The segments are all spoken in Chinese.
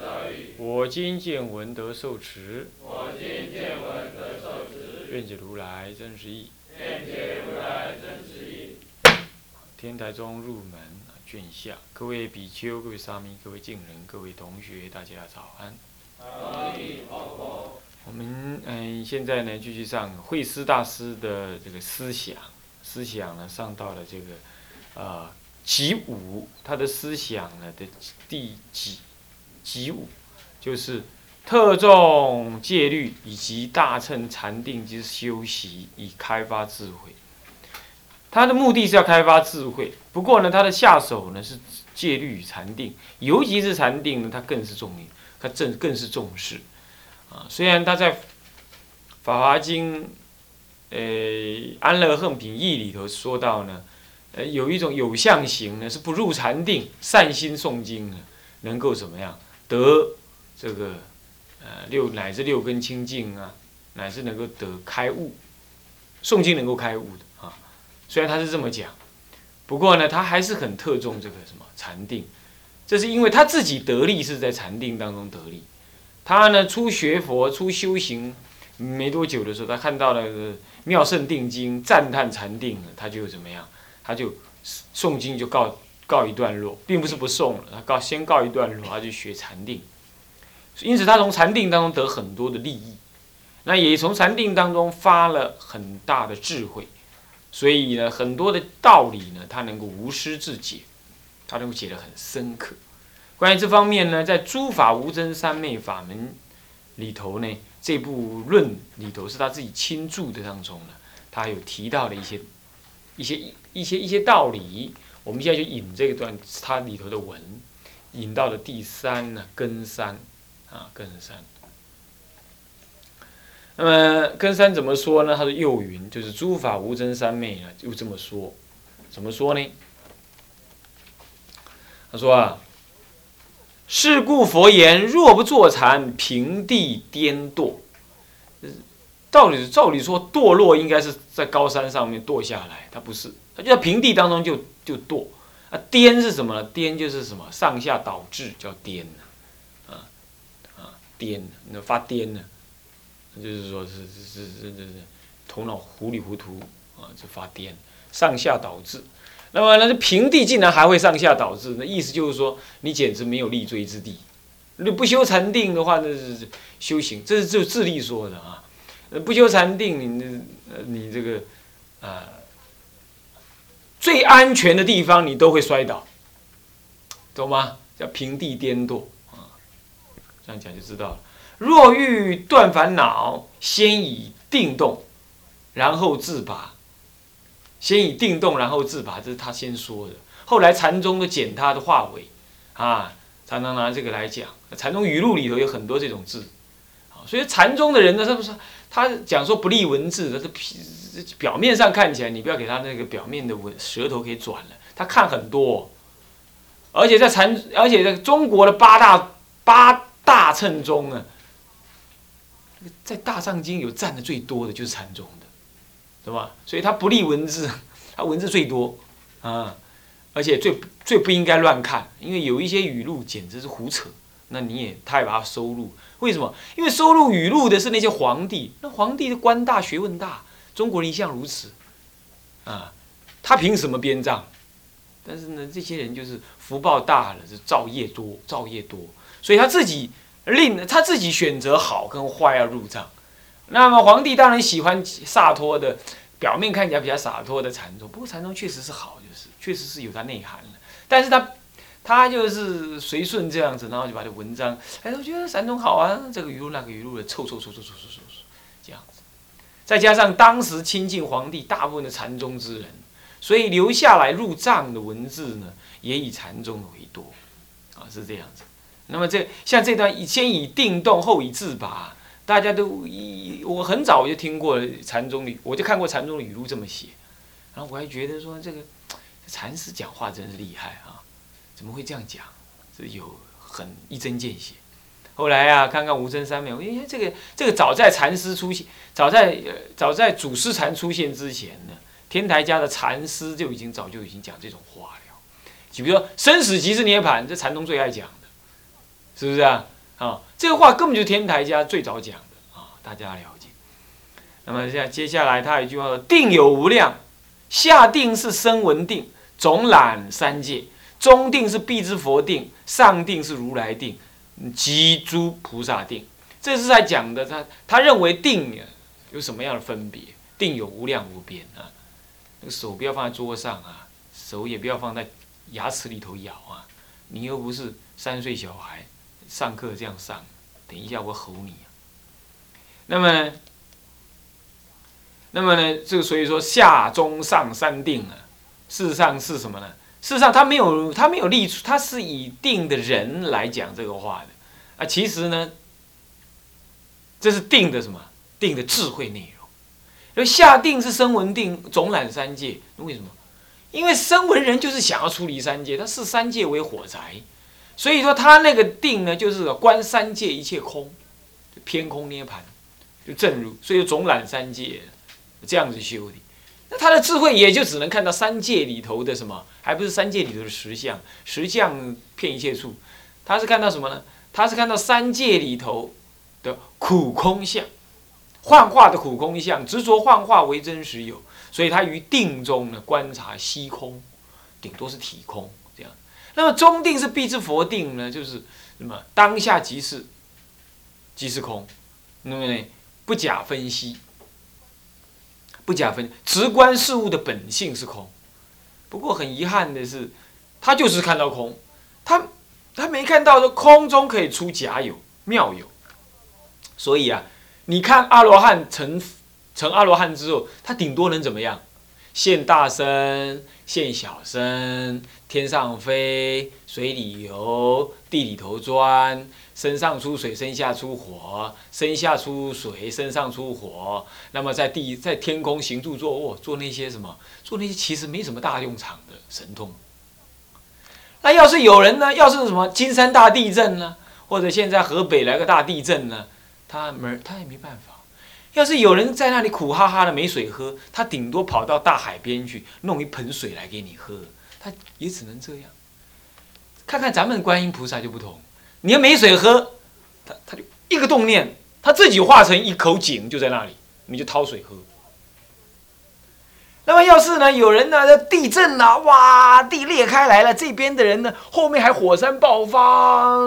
遇。我今见闻得受持，我今见闻得受持，愿解如来真实义。愿解如来真实义。天台中入门卷下，各位比丘、各位沙弥、各位敬人、各位同学，大家早安。阿弥陀佛。我们嗯，现在呢继续上慧思大师的这个思想，思想呢上到了这个呃集五，他的思想呢的第几集五，就是特重戒律以及大乘禅定之修习，以开发智慧。他的目的是要开发智慧，不过呢，他的下手呢是戒律与禅定，尤其是禅定呢，他更是重，他正更是重视。啊，虽然他在《法华经》呃《安乐横品义》里头说到呢，呃，有一种有相行呢，是不入禅定，善心诵经呢，能够怎么样得这个呃六乃至六根清净啊，乃至能够得开悟，诵经能够开悟的啊。虽然他是这么讲，不过呢，他还是很特重这个什么禅定，这是因为他自己得力是在禅定当中得力。他呢，初学佛、初修行没多久的时候，他看到了《妙胜定经》，赞叹禅定，他就怎么样？他就诵经就告告一段落，并不是不诵了，他告先告一段落，他就学禅定。因此，他从禅定当中得很多的利益，那也从禅定当中发了很大的智慧，所以呢，很多的道理呢，他能够无师自解，他能够解得很深刻。关于这方面呢，在诸法无真三昧法门里头呢，这部论里头是他自己亲注的当中呢，他有提到的一些、一些、一些、一些道理。我们现在就引这一段它里头的文，引到了第三呢，根三啊，根三。那么根三怎么说呢？他说又云，就是诸法无真三昧啊，就这么说。怎么说呢？他说啊。是故佛言：若不坐禅，平地颠堕。道理照理说，堕落应该是在高山上面堕下来，它不是，它就在平地当中就就堕。啊，颠是什么呢？颠就是什么？上下倒置叫颠啊啊，颠，那发癫呢？就是说是是是是是头脑糊里糊涂啊，就发癫，上下倒置。那么，那这平地竟然还会上下导致，那意思就是说，你简直没有立锥之地。你不修禅定的话，那是修行，这是就智力说的啊。不修禅定，你呃，你这个啊，最安全的地方你都会摔倒，懂吗？叫平地颠簸。这样讲就知道了。若欲断烦恼，先以定动，然后自拔。先以定动，然后自拔，这是他先说的。后来禅宗都简他的话尾，啊，常常拿这个来讲。禅宗语录里头有很多这种字，啊，所以禅宗的人呢，是不是他讲说不立文字的，是表面上看起来，你不要给他那个表面的文舌头给转了，他看很多。而且在禅，而且在中国的八大八大乘中呢，在大藏经有占的最多的就是禅宗。的，对吧？所以他不立文字，他文字最多，啊，而且最最不应该乱看，因为有一些语录简直是胡扯，那你也太把它收录。为什么？因为收录语录的是那些皇帝，那皇帝的官大学问大，中国人一向如此，啊，他凭什么编账？但是呢，这些人就是福报大了，是造业多，造业多，所以他自己令他自己选择好跟坏要入账。那么皇帝当然喜欢洒脱的，表面看起来比较洒脱的禅宗。不过禅宗确实是好，就是确实是有它内涵了。但是他，他就是随顺这样子，然后就把这文章，哎，我觉得禅宗好啊，这个语录那个语录的凑凑凑凑凑凑凑凑，这样子。再加上当时亲近皇帝大部分的禅宗之人，所以留下来入藏的文字呢，也以禅宗为多，啊，是这样子。那么这像这段先以定动，后以自拔。大家都一我很早就听过禅宗的，我就看过禅宗的语录这么写，然后我还觉得说这个禅师讲话真是厉害啊，怎么会这样讲？这有很一针见血。后来啊，看看无真三昧，我哎，这个这个早在禅师出现，早在呃早在祖师禅出现之前呢，天台家的禅师就已经早就已经讲这种话了。就比如说生死即是涅槃，这禅宗最爱讲，是不是啊？啊，这个话根本就是天台家最早讲的啊，大家了解。那么现在接下来他有一句话说：“定有无量，下定是声闻定，总览三界；中定是必之佛定，上定是如来定。”即诸菩萨定，这是在讲的。他他认为定有什么样的分别？定有无量无边啊！那个手不要放在桌上啊，手也不要放在牙齿里头咬啊！你又不是三岁小孩，上课这样上，等一下我吼你！那么呢，那么呢？这个所以说下中上三定啊，事实上是什么呢？事实上，他没有，他没有立出，他是以定的人来讲这个话的，啊，其实呢，这是定的什么？定的智慧内容。因为下定是声闻定，总览三界。为什么？因为声闻人就是想要出离三界，他视三界为火宅，所以说他那个定呢，就是观三界一切空，偏空涅盘，就正如，所以总览三界，这样子修的。那他的智慧也就只能看到三界里头的什么，还不是三界里头的实相，实相骗一切处。他是看到什么呢？他是看到三界里头的苦空相，幻化的苦空相，执着幻化为真实有，所以他于定中呢观察虚空，顶多是体空。那么中定是必之佛定呢，就是什么当下即是即是空，那么呢不假分析。不假分，直观事物的本性是空。不过很遗憾的是，他就是看到空，他他没看到说空中可以出假有妙有。所以啊，你看阿罗汉成成阿罗汉之后，他顶多能怎么样？现大身，现小身，天上飞，水里游，地里头钻。身上出水，身下出火，身下出水，身上出火。那么在地在天空行住坐卧，做那些什么？做那些其实没什么大用场的神通。那要是有人呢？要是什么金山大地震呢？或者现在河北来个大地震呢？他没他也没办法。要是有人在那里苦哈哈的没水喝，他顶多跑到大海边去弄一盆水来给你喝，他也只能这样。看看咱们观音菩萨就不同。你要没水喝，他他就一个动念，他自己化成一口井就在那里，你就掏水喝。那么要是呢，有人呢，地震了，哇，地裂开来了，这边的人呢，后面还火山爆发，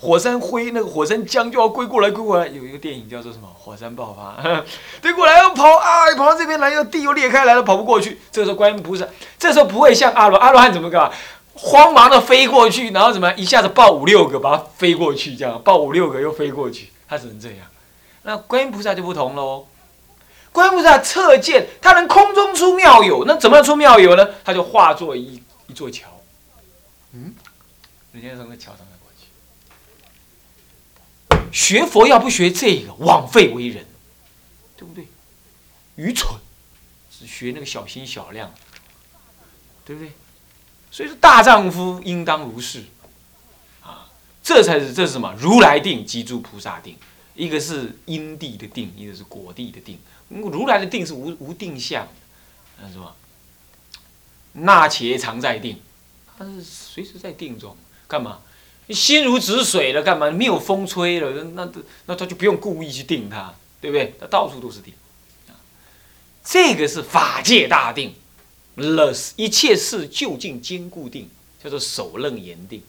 火山灰那个火山浆就要归过来，归过来。有一个电影叫做什么？火山爆发，对过来要跑啊，跑到这边来，又地又裂开来了，跑不过去。这个时候观音菩萨，这时候不会像阿罗阿罗汉怎么搞？慌忙的飞过去，然后怎么一下子抱五六个，把它飞过去，这样抱五六个又飞过去，他只能这样。那观音菩萨就不同喽，观音菩萨侧见，他能空中出妙有，那怎么样出妙有呢？他就化作一一座桥，嗯，人家从那桥上面过去。学佛要不学这个，枉费为人，对不对？愚蠢，只学那个小心小量，对不对？所以说，大丈夫应当如是，啊，这才是这是什么？如来定即诸菩萨定，一个是因地的定，一个是果地的定。如来的定是无无定向，那是吧？那且常在定，他是随时在定中。干嘛？心如止水了，干嘛？没有风吹了，那那他就不用故意去定它，对不对？他到处都是定，这个是法界大定。了，一切事就近坚固定，叫做守楞严定。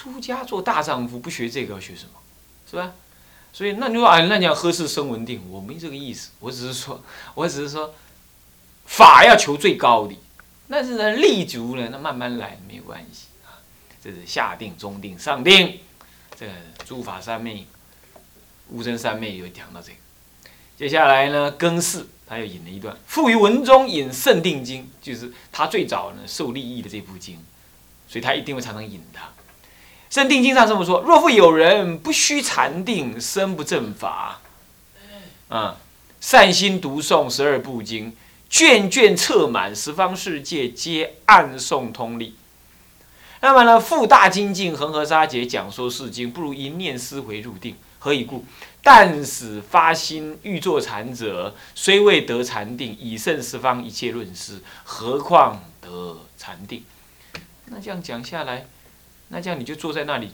出家做大丈夫，不学这个要学什么？是吧？所以那你说啊，那你要何事生文定？我没这个意思，我只是说，我只是说，法要求最高的，但是呢，立足呢，那慢慢来没有关系啊。这是下定、中定、上定，这个诸法三昧、无真三昧有讲到这个。接下来呢，更氏他又引了一段，富于文中引《圣定经》，就是他最早呢受利益的这部经，所以他一定会常常引它。《定经》上这么说：若复有人不须禅定，身不正法，啊，善心读诵十二部经，卷卷册满十方世界，皆暗诵通利。那么呢，复大精进，恒河沙劫讲说是经，不如一念思回入定。何以故？但使发心欲作禅者，虽未得禅定，以胜十方一切论师，何况得禅定？那这样讲下来，那这样你就坐在那里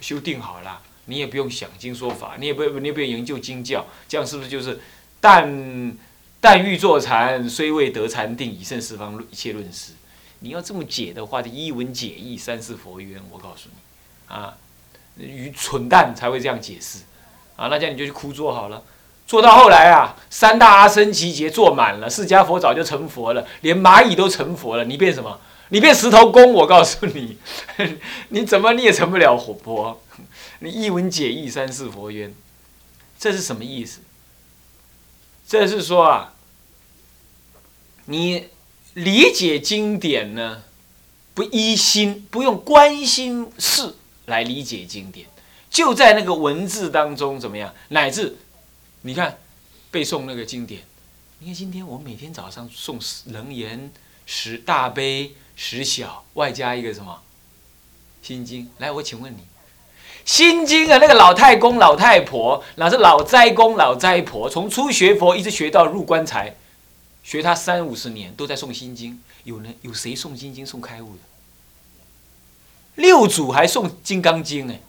修定好了，你也不用想经说法，你也不用你也不用研究经教，这样是不是就是但但欲作禅，虽未得禅定，以胜十方一切论师？你要这么解的话，就一文解义，三世佛冤。我告诉你，啊。愚蠢蛋才会这样解释，啊，那这样你就去枯坐好了，做到后来啊，三大阿僧祇劫坐满了，释迦佛早就成佛了，连蚂蚁都成佛了，你变什么？你变石头公？我告诉你，你怎么你也成不了活佛？你一文解义，三世佛冤，这是什么意思？这是说啊，你理解经典呢，不依心，不用关心事。来理解经典，就在那个文字当中怎么样？乃至你看背诵那个经典，你看今天我每天早上诵楞严十大悲十小，外加一个什么心经。来，我请问你，心经啊，那个老太公老太婆，那是老斋公老斋婆，从初学佛一直学到入棺材，学他三五十年都在诵心经。有人有谁诵心经诵开悟的？六祖还诵《金刚经》哎，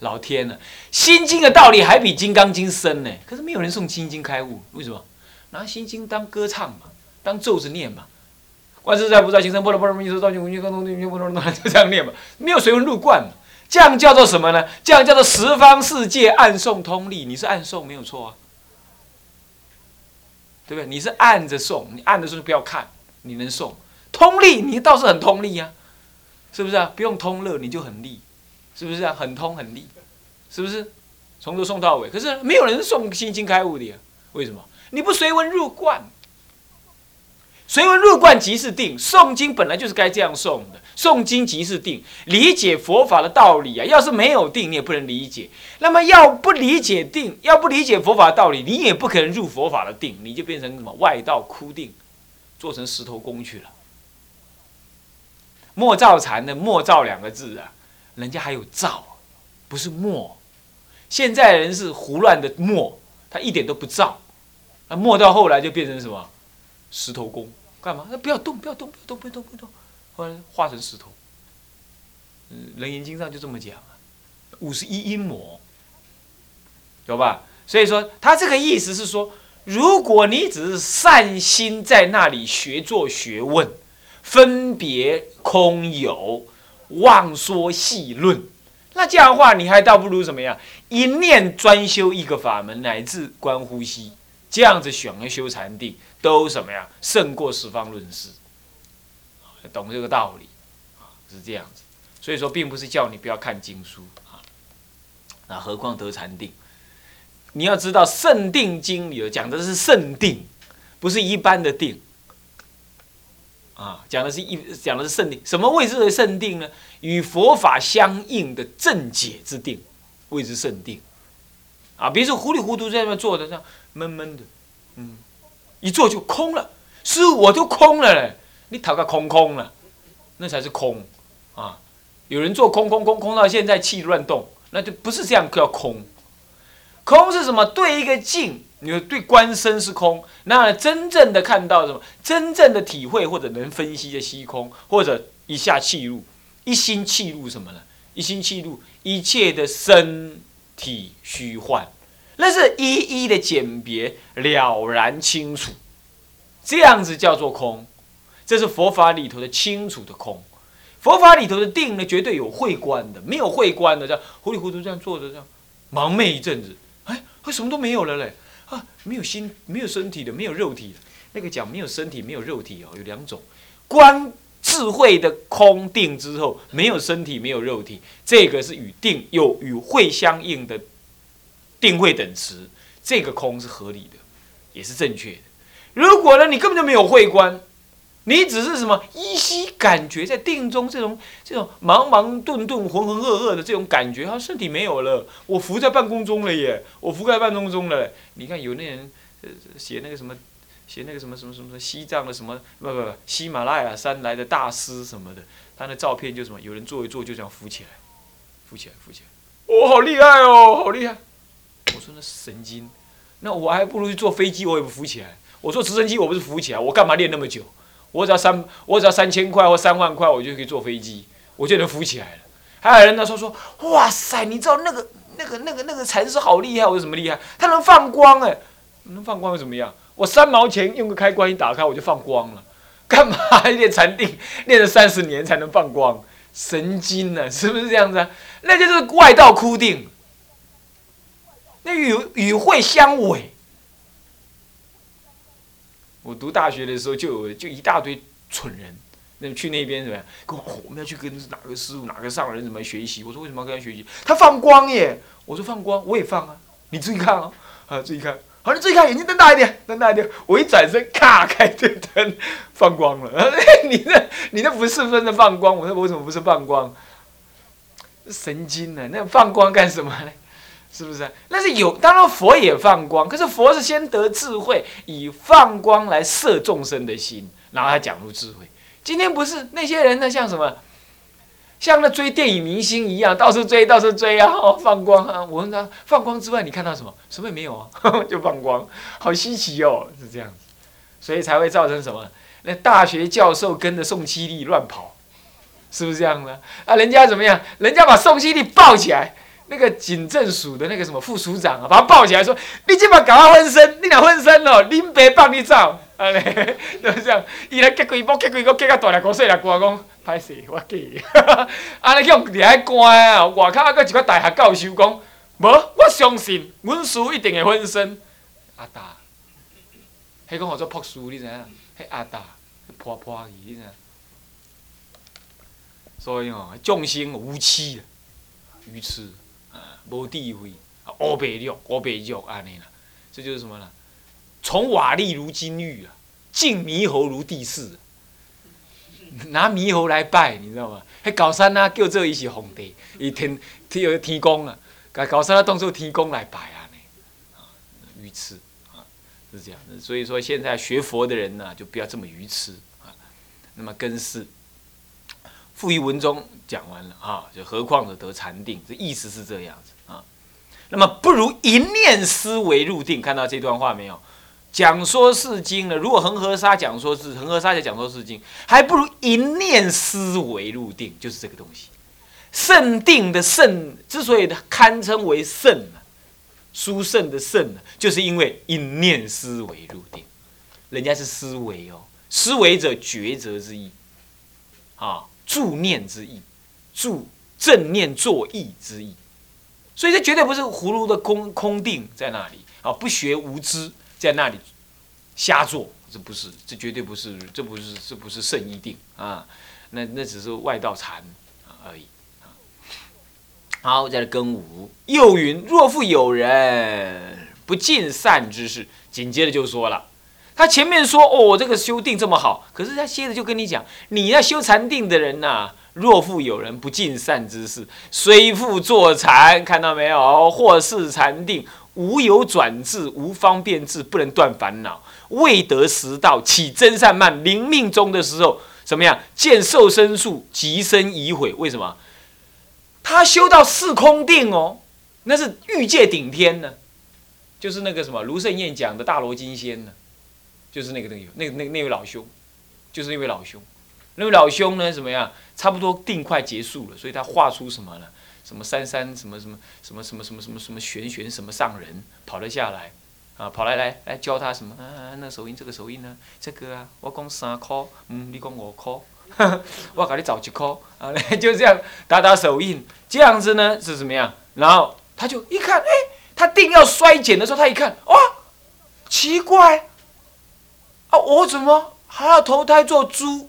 老天呐，《心经》的道理还比《金刚经》深呢。可是没有人诵《心经》开悟，为什么？拿《心经》当歌唱嘛，当咒子念嘛。观自在菩萨行深般若波罗蜜多道尽无尽光通天波罗蜜就这样念吧，没有随文入观。这样叫做什么呢？这样叫做十方世界暗送通力。你是暗送没有错啊，对不对？你是按着送，你按的时候不要看，你能送通力，你倒是很通力呀。是不是啊？不用通乐你就很利，是不是啊？很通很利，是不是？从头送到尾，可是没有人送心经开悟的呀？为什么？你不随文入观，所以入观即是定。诵经本来就是该这样诵的，诵经即是定，理解佛法的道理啊。要是没有定，你也不能理解。那么要不理解定，要不理解佛法的道理，你也不可能入佛法的定，你就变成什么外道枯定，做成石头公去了。莫造禅的“莫造”两个字啊，人家还有造，不是莫。现在人是胡乱的莫，他一点都不造，那莫到后来就变成什么？石头公干嘛？那不要动，不要动，不要动，不要动，不要动，后来化成石头。嗯，《楞严经》上就这么讲啊，五十一阴魔，有吧？所以说他这个意思是说，如果你只是善心在那里学做学问。分别空有，妄说细论，那这样的话，你还倒不如怎么样？一念专修一个法门，乃至观呼吸，这样子选而修禅定，都什么呀？胜过十方论师。懂这个道理啊？是这样子。所以说，并不是叫你不要看经书啊。那何况得禅定？你要知道，《圣定经》里头讲的是圣定，不是一般的定。啊，讲的是一讲的是圣定，什么谓之为圣定呢？与佛法相应的正解之定，谓之圣定。啊，别说糊里糊涂在那边坐着，这样闷闷的，嗯，一坐就空了。师傅，我就空了嘞，你讨个空空了，那才是空啊。有人做空空空空到现在气乱动，那就不是这样叫空。空是什么？对一个境。你对观身是空，那真正的看到什么？真正的体会或者能分析的虚空，或者一下气入，一心气入什么呢？一心气入一切的身体虚幻，那是一一的鉴别了然清楚，这样子叫做空。这是佛法里头的清楚的空。佛法里头的定呢，绝对有慧观的，没有慧观的，这样糊里糊涂这样坐着，这样盲昧一阵子，哎，什么都没有了嘞。啊，没有心，没有身体的，没有肉体的。那个讲没有身体，没有肉体哦，有两种。观智慧的空定之后，没有身体，没有肉体，这个是与定有与会相应的定慧等词。这个空是合理的，也是正确的。如果呢，你根本就没有慧观，你只是什么依稀感觉在定中这种这种忙忙顿顿、浑浑噩噩的这种感觉，好像身体没有了，我浮在半空中了耶，我浮在半空中了。你看有那人写那个什么，写那个什么什么什么西藏的什么不不不喜马拉雅山来的大师什么的，他那照片就什么有人坐一坐就这样浮起来，浮起来浮起来，哦好厉害哦，好厉害！我说那神经，那我还不如去坐飞机，我也不浮起来。我坐直升机我不是浮起来，我干嘛练那么久？我只要三，我只要三千块或三万块，我就可以坐飞机，我就能浮起来了。还有人他说说，哇塞，你知道那个那个那个那个禅师好厉害，我有什么厉害？他能放光哎，能放光又怎么样？我三毛钱用个开关一打开我就放光了，干嘛练禅定练了三十年才能放光？神经呢？是不是这样子啊？那就是外道枯定，那与与会相违。我读大学的时候，就有就一大堆蠢人，那去那边怎么样？跟我们要去跟哪个师傅、哪个上人怎么学习？我说为什么要跟他学习？他放光耶！我说放光，我也放啊！你注意看啊，啊，注意看，好，你注意看，眼睛瞪大一点，瞪大一点。我一转身，咔，开这灯，放光了。你那，你那不是真的放光？我说为什么不是放光？神经呢？那放光干什么呢？是不是？那是有，当然佛也放光，可是佛是先得智慧，以放光来摄众生的心，然后他讲入智慧。今天不是那些人呢，像什么，像那追电影明星一样，到处追，到处追啊，放光啊。我问他，放光之外，你看到什么？什么也没有啊，就放光，好稀奇哦，是这样子，所以才会造成什么？那大学教授跟着宋七力乱跑，是不是这样呢？啊，人家怎么样？人家把宋七力抱起来。那个警政署的那个什么副署长啊，把他抱起来说：“你这把搞到分身，你俩分身了，林白帮你照。”啊嘞，就是这样。伊来结几波，结几个，结到大两个细两个，讲歹势，我假。啊，你叫掠喺关啊，外口还佫一个大学教授讲，无，我相信阮师一定会昏身。阿达，迄讲号做朴树，你知影？迄阿达，破破去，你知影？所以哦，众生无欺，愚痴。无智慧，乌白肉，乌白肉安尼啦，这就是什么呢？从瓦砾如金玉啊，敬猕猴如地势，拿猕猴来拜，你知道吗？迄高山啊，叫做伊是皇帝，一天天有天公啊，搞高山啊当做天公来拜啊，啊，愚痴啊，是这样的。所以说，现在学佛的人呢，就不要这么愚痴啊。那么根是。富于文中讲完了啊，就何况者得禅定，这意思是这样子啊。那么不如一念思维入定，看到这段话没有？讲说是经呢，如果恒河沙讲说是恒河沙在讲说是经，还不如一念思维入定，就是这个东西。圣定的圣之所以堪称为圣呢，殊胜的圣呢，就是因为一念思维入定，人家是思维哦，思维者抉择之意啊。助念之意，助正念作意之意，所以这绝对不是葫芦的空空定在那里啊，不学无知在那里瞎做，这不是，这绝对不是，这不是，这不是圣意定啊，那那只是外道禅而已好，再来跟五，又云：若复有人不尽善之事，紧接着就说了。他前面说哦，这个修定这么好，可是他接着就跟你讲，你要修禅定的人呐，若复有人不尽善之事，虽复坐禅，看到没有？或是禅定，无有转智，无方便智，不能断烦恼，未得实道，起真善慢，临命中的时候，怎么样？见受身数，即生疑悔。为什么？他修到四空定哦，那是欲界顶天呢，就是那个什么卢胜彦讲的大罗金仙呢。就是那个那个那那那位老兄，就是那位老兄，那位老兄呢？怎么样？差不多定快结束了，所以他画出什么呢？什么三三什么什么什么什么什么什么什么玄玄什么上人跑了下来，啊，跑来来来教他什么？啊，那手印这个手印呢？这个啊，我讲三块，嗯，你讲五块，我给你找一块，啊，就这样打打手印，这样子呢是怎么样？然后他就一看，哎，他定要衰减的时候，他一看，哇，奇怪。啊！我怎么还要投胎做猪？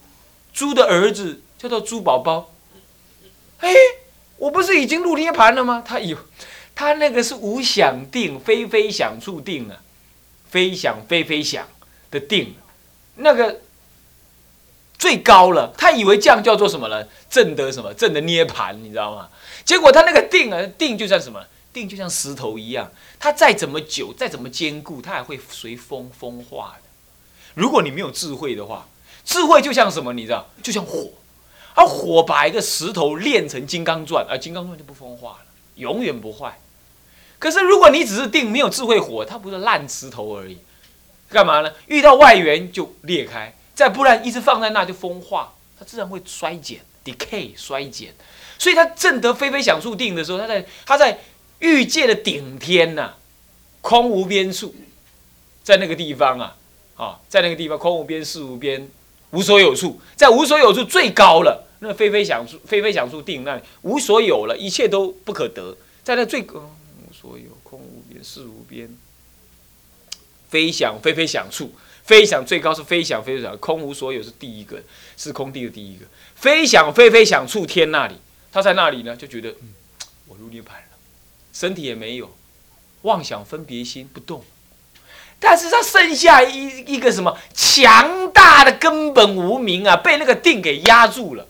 猪的儿子叫做猪宝宝。哎，我不是已经入涅盘了吗？他有，他那个是无想定，非非想处定啊，非想非非想的定。那个最高了，他以为这样叫做什么呢？正得什么？正得涅盘，你知道吗？结果他那个定啊，定就像什么？定就像石头一样，它再怎么久，再怎么坚固，它还会随风风化的。如果你没有智慧的话，智慧就像什么？你知道？就像火，而火把一个石头炼成金刚钻，而金刚钻就不风化了，永远不坏。可是如果你只是定没有智慧火，它不是烂石头而已，干嘛呢？遇到外缘就裂开，再不然一直放在那就风化，它自然会衰减，decay 衰减。所以它正得非非想处定的时候，它在它在。欲界的顶天呐，空无边处，在那个地方啊，啊，在那个地方空无边，事无边，无所有处，在无所有处最高了，那非非想处，非非想处定那里无所有了，一切都不可得，在那最高无所有，空无边，事无边，非想非非想处，非想最高是非想非非想，空无所有是第一个，是空地的第一个，非想非非想处天那里，他在那里呢，就觉得，我入涅盘了。身体也没有，妄想分别心不动，但是他剩下一一个什么强大的根本无名啊，被那个定给压住了。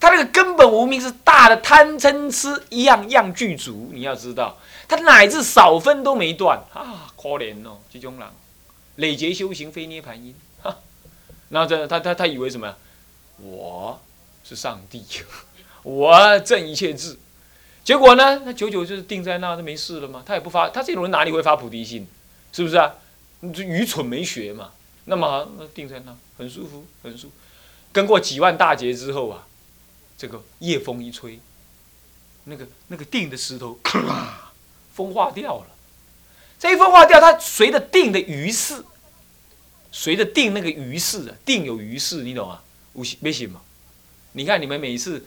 他那个根本无名是大的贪嗔痴一样样具足，你要知道，他乃至少分都没断啊，可怜哦，这种人累劫修行非涅盘因，哈，然后这他他他以为什么？我是上帝，我正一切智。结果呢？那久久就是定在那，就没事了吗？他也不发，他这种人哪里会发菩提心？是不是啊？你这愚蠢没学嘛？那么好那定在那，很舒服，很舒。跟过几万大劫之后啊，这个夜风一吹，那个那个定的石头，咔，风化掉了。这一风化掉，它随着定的余势，随着定那个余势啊，定有余势，你懂吗？无没行嘛？你看你们每次。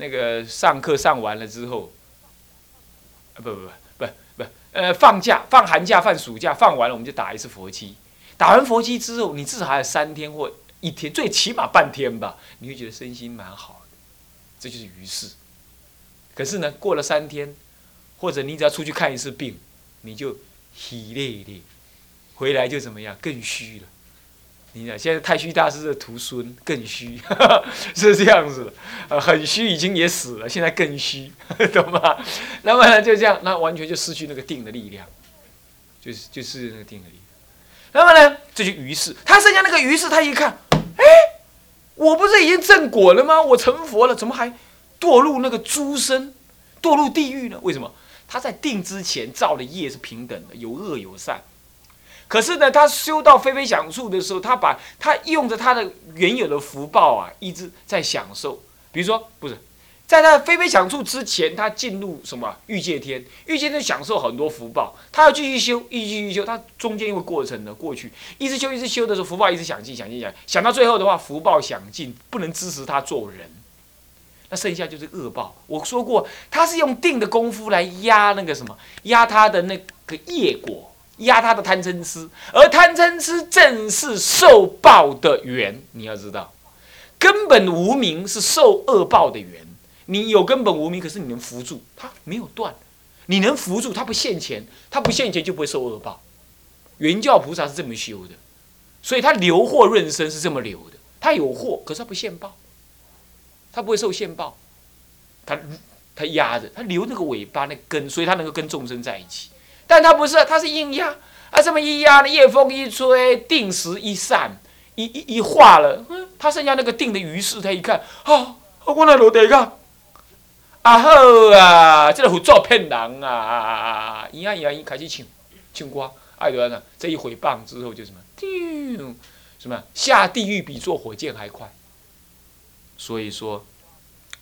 那个上课上完了之后，啊不不不，呃放假放寒假放暑假放完了我们就打一次佛七，打完佛七之后你至少还有三天或一天，最起码半天吧，你会觉得身心蛮好的，这就是于是。可是呢，过了三天，或者你只要出去看一次病，你就疲累累，回来就怎么样，更虚了。你看，现在太虚大师的徒孙更虚，是这样子的，呃，很虚，已经也死了，现在更虚，懂吗？那么呢，就这样，那完全就失去那个定的力量，就是就是那个定的力量。那么呢，这就于是，他剩下那个于是，他一看，哎，我不是已经正果了吗？我成佛了，怎么还堕入那个诸生，堕入地狱呢？为什么？他在定之前造的业是平等的，有恶有善。可是呢，他修到非非想处的时候，他把他用着他的原有的福报啊，一直在享受。比如说，不是在他非非想处之前，他进入什么欲界天？欲界天享受很多福报，他要继续修，一继续修。他中间因为过程的过去，一直修，一直修的时候，福报一直享尽，享尽，享，想到最后的话，福报享尽，不能支持他做人，那剩下就是恶报。我说过，他是用定的功夫来压那个什么，压他的那个业果。压他的贪嗔痴，而贪嗔痴正是受报的缘。你要知道，根本无名是受恶报的缘。你有根本无名，可是你能扶住，它没有断。你能扶住，它不现前，它不现前就不会受恶报。原教菩萨是这么修的，所以他留祸润生是这么留的。他有祸，可是他不现报，他不会受现报。他他压着，他留那个尾巴那根，所以他能够跟众生在一起。但他不是，他是硬压，啊，这么一压呢，夜风一吹，定时一散，一一一化了，嗯，他剩下那个定的余势，他一看，啊，我来落地个，啊好啊，这个胡作骗人啊，一下一下一开始唱唱歌，爱多呢，这一回棒之后就什么，丢，什么下地狱比坐火箭还快，所以说，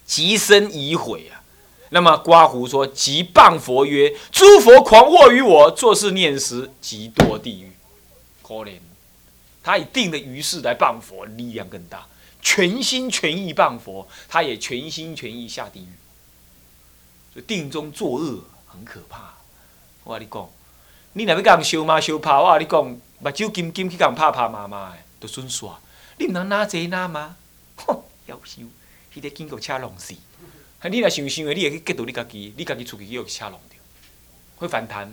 极深已毁啊。那么刮胡说：“即谤佛曰：‘诸佛狂惑于我，做事念时即堕地狱。’可怜，他以定的于是来谤佛，力量更大，全心全意谤佛，他也全心全意下地狱。所以定中作恶很可怕。我跟你讲，你若要讲修嘛修怕，我跟你讲，目睭金金去讲怕怕妈妈的，都顺耍。你唔能拿这拿吗？哼，要修，迄个经过车弄死。你若想想，你会去嫉妒你家己，你家己出去又车弄掉，会反弹。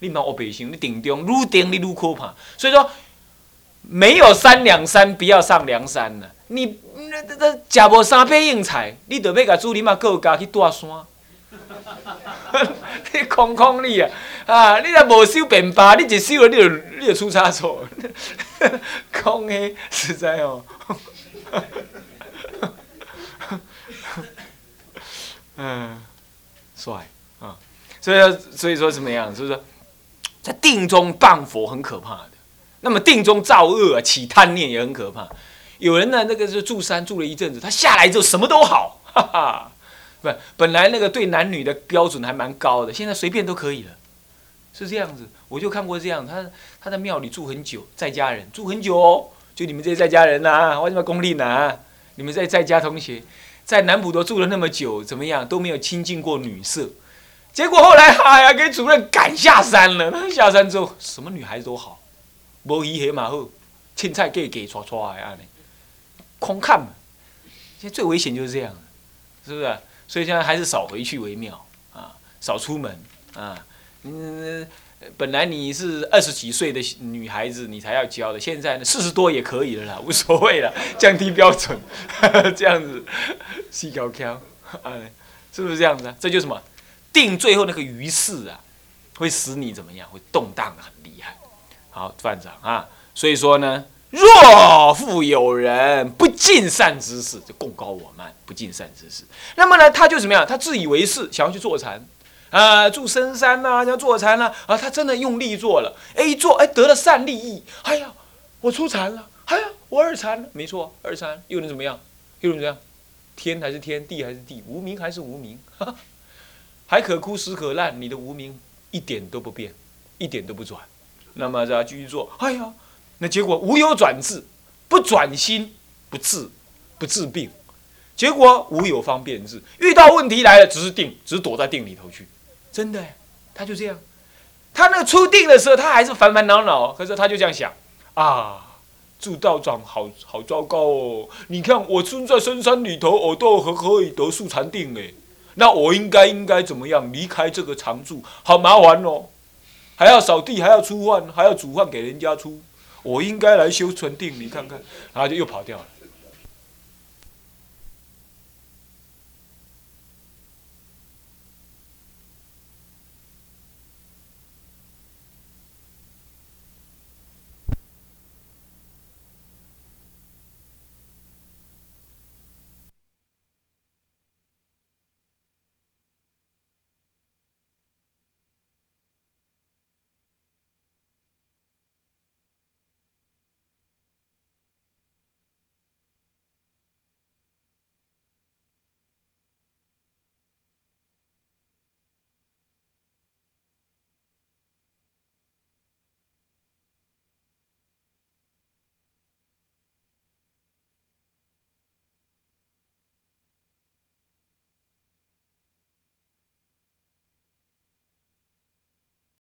你莫黑白想，你定中愈定你愈可怕。所以说，没有三两山，不要上梁山了。你那那食无三杯硬菜，你得要甲主人嘛告家去大山。你空空你啊！啊，你若无收便巴，你一收了你就你就出差错。空的实在哦。嗯，帅啊！所以所以说怎么样？就是说，在定中谤佛很可怕的。那么定中造恶起贪念也很可怕。有人呢，那个是住山住了一阵子，他下来之后什么都好，哈哈。不，本来那个对男女的标准还蛮高的，现在随便都可以了，是这样子。我就看过这样，他他在庙里住很久，在家人住很久哦。就你们这些在家人呐，为什么功利呢？你们在在家同学，在南普陀住了那么久，怎么样都没有亲近过女色，结果后来哎呀，给主任赶下山了。下山之后，什么女孩子都好。无鱼黑马好，青菜给给刷刷的安尼，空看嘛。现在最危险就是这样，是不是？所以现在还是少回去为妙啊，少出门啊。嗯，本来你是二十几岁的女孩子，你才要教的，现在呢四十多也可以了啦，无所谓了，降低标准，这样子，细条条，哎，是不是这样子？这就什么？定最后那个余事啊，会使你怎么样？会动荡的很厉害。好，范长啊，所以说呢，若复有人不尽善之事，就共高我慢，不尽善之事。那么呢，他就怎么样？他自以为是，想要去坐禅，啊，住深山呐，要坐禅呐，啊，他真的用力做了，哎，一做，哎，得了善利益，哎呀，我出禅了，哎呀，我二禅了，没错，二禅又能怎么样？又能怎样？天还是天，地还是地，无名还是无名，哈哈还可哭死可烂，你的无名一点都不变，一点都不转。那么再继续做，哎呀，那结果无有转治，不转心不治，不治病，结果无有方便治。遇到问题来了，只是定，只是躲在定里头去，真的，他就这样。他那个出定的时候，他还是烦烦恼恼，可是他就这样想啊，住道长好好糟糕哦。你看我住在深山里头，我都可可以得速禅定哎，那我应该应该怎么样离开这个常住？好麻烦哦。还要扫地，还要出饭，还要煮饭给人家出。我应该来修禅定，你看看，然后就又跑掉了。